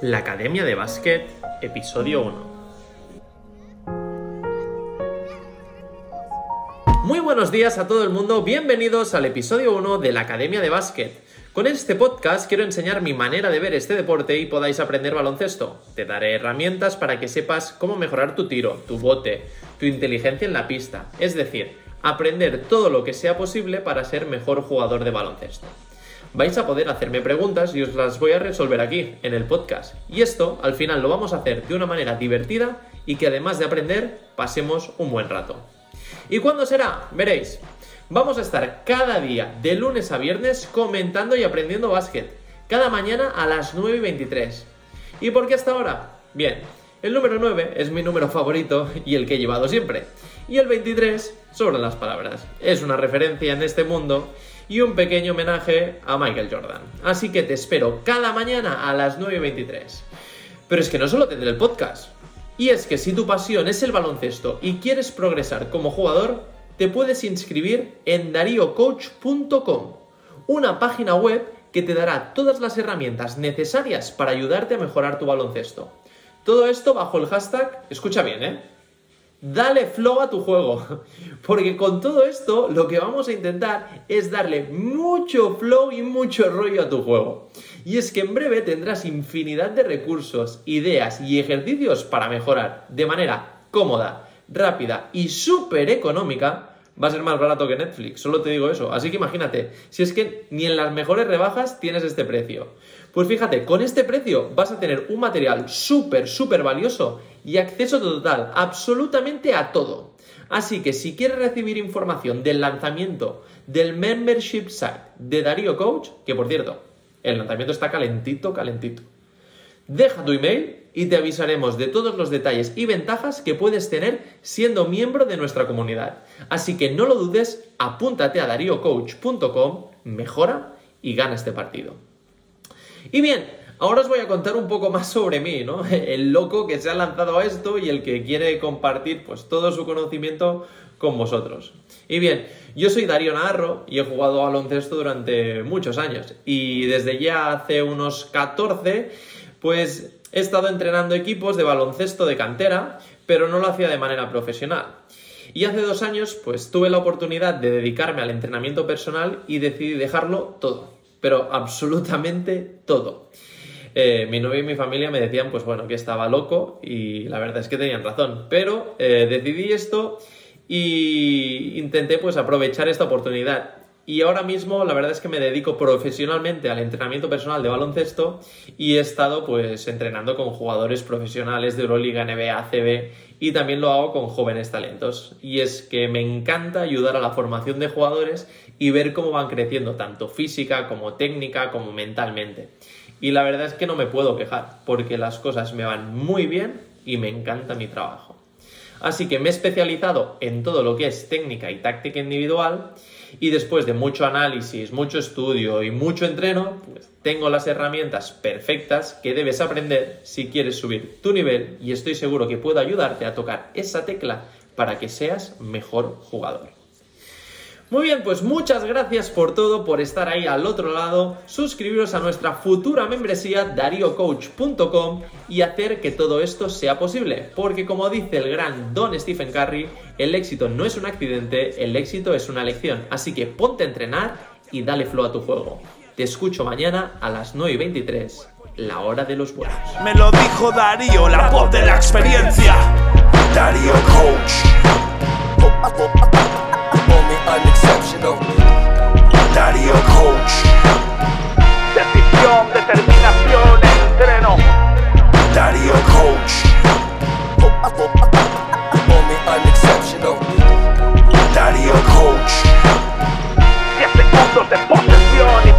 La Academia de Básquet, episodio 1. Muy buenos días a todo el mundo, bienvenidos al episodio 1 de la Academia de Básquet. Con este podcast quiero enseñar mi manera de ver este deporte y podáis aprender baloncesto. Te daré herramientas para que sepas cómo mejorar tu tiro, tu bote, tu inteligencia en la pista, es decir, aprender todo lo que sea posible para ser mejor jugador de baloncesto vais a poder hacerme preguntas y os las voy a resolver aquí, en el podcast. Y esto, al final, lo vamos a hacer de una manera divertida y que además de aprender, pasemos un buen rato. ¿Y cuándo será? Veréis. Vamos a estar cada día, de lunes a viernes, comentando y aprendiendo básquet. Cada mañana a las 9 y 23. ¿Y por qué hasta ahora? Bien, el número 9 es mi número favorito y el que he llevado siempre. Y el 23 sobre las palabras. Es una referencia en este mundo y un pequeño homenaje a Michael Jordan. Así que te espero cada mañana a las 9.23. Pero es que no solo tendré el podcast. Y es que si tu pasión es el baloncesto y quieres progresar como jugador, te puedes inscribir en dariocoach.com, una página web que te dará todas las herramientas necesarias para ayudarte a mejorar tu baloncesto. Todo esto bajo el hashtag, escucha bien, ¿eh? Dale flow a tu juego. Porque con todo esto lo que vamos a intentar es darle mucho flow y mucho rollo a tu juego. Y es que en breve tendrás infinidad de recursos, ideas y ejercicios para mejorar de manera cómoda, rápida y súper económica. Va a ser más barato que Netflix, solo te digo eso. Así que imagínate, si es que ni en las mejores rebajas tienes este precio. Pues fíjate, con este precio vas a tener un material súper, súper valioso y acceso total, absolutamente a todo. Así que si quieres recibir información del lanzamiento del membership site de Darío Coach, que por cierto, el lanzamiento está calentito, calentito, deja tu email y te avisaremos de todos los detalles y ventajas que puedes tener siendo miembro de nuestra comunidad. Así que no lo dudes, apúntate a dariocoach.com, mejora y gana este partido. Y bien, ahora os voy a contar un poco más sobre mí, ¿no? El loco que se ha lanzado a esto y el que quiere compartir pues todo su conocimiento con vosotros. Y bien, yo soy Darío Navarro y he jugado baloncesto durante muchos años y desde ya hace unos 14 pues he estado entrenando equipos de baloncesto de cantera, pero no lo hacía de manera profesional. Y hace dos años pues tuve la oportunidad de dedicarme al entrenamiento personal y decidí dejarlo todo pero absolutamente todo. Eh, mi novia y mi familia me decían, pues bueno, que estaba loco y la verdad es que tenían razón, pero eh, decidí esto y intenté pues aprovechar esta oportunidad. Y ahora mismo la verdad es que me dedico profesionalmente al entrenamiento personal de baloncesto y he estado pues entrenando con jugadores profesionales de Euroliga, NBA, ACB y también lo hago con jóvenes talentos. Y es que me encanta ayudar a la formación de jugadores y ver cómo van creciendo tanto física como técnica como mentalmente. Y la verdad es que no me puedo quejar porque las cosas me van muy bien y me encanta mi trabajo. Así que me he especializado en todo lo que es técnica y táctica individual y después de mucho análisis, mucho estudio y mucho entreno, pues tengo las herramientas perfectas que debes aprender si quieres subir tu nivel y estoy seguro que puedo ayudarte a tocar esa tecla para que seas mejor jugador. Muy bien, pues muchas gracias por todo, por estar ahí al otro lado, suscribiros a nuestra futura membresía dariocoach.com y hacer que todo esto sea posible, porque como dice el gran Don Stephen Curry, el éxito no es un accidente, el éxito es una lección, así que ponte a entrenar y dale flow a tu juego. Te escucho mañana a las 9 y 23, la hora de los buenos. Me lo dijo Darío, la voz de la experiencia. Darío Coach. Dario Coach. Dedizione, determinazione, treno. Dario Coach. Mommy unexceptional Dario Coach. Sia secondo se possessioni,